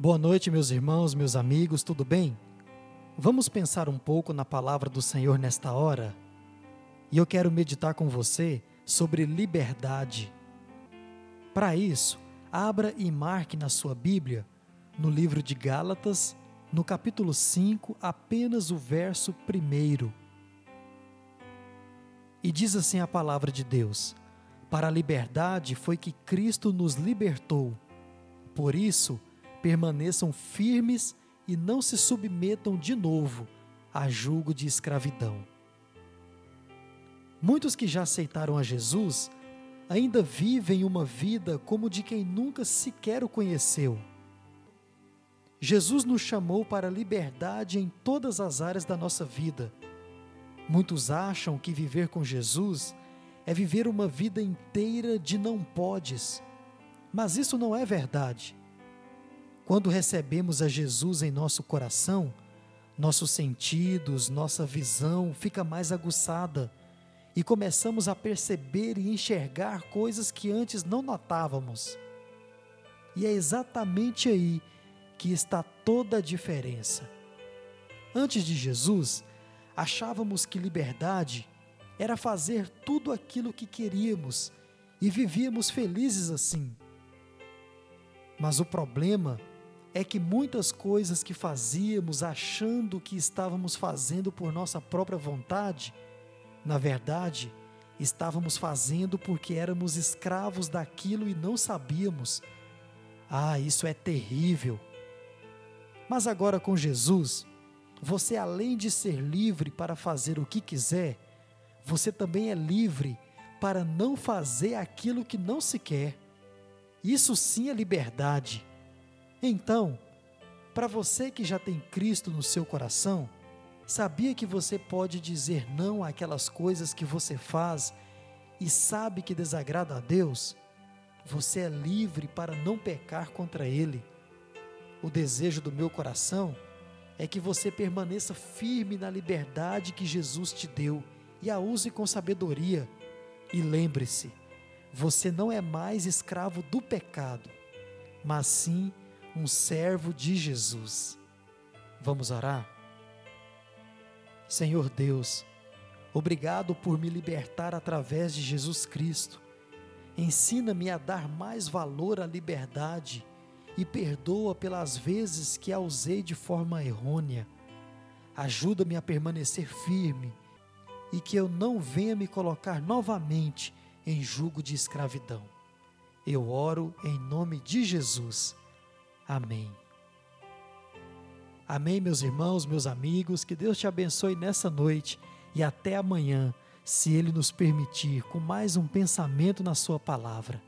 Boa noite, meus irmãos, meus amigos, tudo bem? Vamos pensar um pouco na palavra do Senhor nesta hora? E eu quero meditar com você sobre liberdade. Para isso, abra e marque na sua Bíblia, no livro de Gálatas, no capítulo 5, apenas o verso 1. E diz assim a palavra de Deus: Para a liberdade foi que Cristo nos libertou. Por isso, permaneçam firmes e não se submetam de novo a julgo de escravidão. Muitos que já aceitaram a Jesus ainda vivem uma vida como de quem nunca sequer o conheceu. Jesus nos chamou para a liberdade em todas as áreas da nossa vida. Muitos acham que viver com Jesus é viver uma vida inteira de não podes, mas isso não é verdade. Quando recebemos a Jesus em nosso coração, nossos sentidos, nossa visão fica mais aguçada e começamos a perceber e enxergar coisas que antes não notávamos. E é exatamente aí que está toda a diferença. Antes de Jesus, achávamos que liberdade era fazer tudo aquilo que queríamos e vivíamos felizes assim. Mas o problema que muitas coisas que fazíamos achando que estávamos fazendo por nossa própria vontade, na verdade, estávamos fazendo porque éramos escravos daquilo e não sabíamos. Ah, isso é terrível. Mas agora com Jesus, você além de ser livre para fazer o que quiser, você também é livre para não fazer aquilo que não se quer. Isso sim é liberdade. Então, para você que já tem Cristo no seu coração, sabia que você pode dizer não àquelas coisas que você faz e sabe que desagrada a Deus? Você é livre para não pecar contra Ele. O desejo do meu coração é que você permaneça firme na liberdade que Jesus te deu e a use com sabedoria. E lembre-se, você não é mais escravo do pecado, mas sim um servo de Jesus. Vamos orar? Senhor Deus, obrigado por me libertar através de Jesus Cristo. Ensina-me a dar mais valor à liberdade e perdoa pelas vezes que a usei de forma errônea. Ajuda-me a permanecer firme e que eu não venha me colocar novamente em jugo de escravidão. Eu oro em nome de Jesus. Amém. Amém, meus irmãos, meus amigos, que Deus te abençoe nessa noite e até amanhã, se Ele nos permitir, com mais um pensamento na Sua palavra.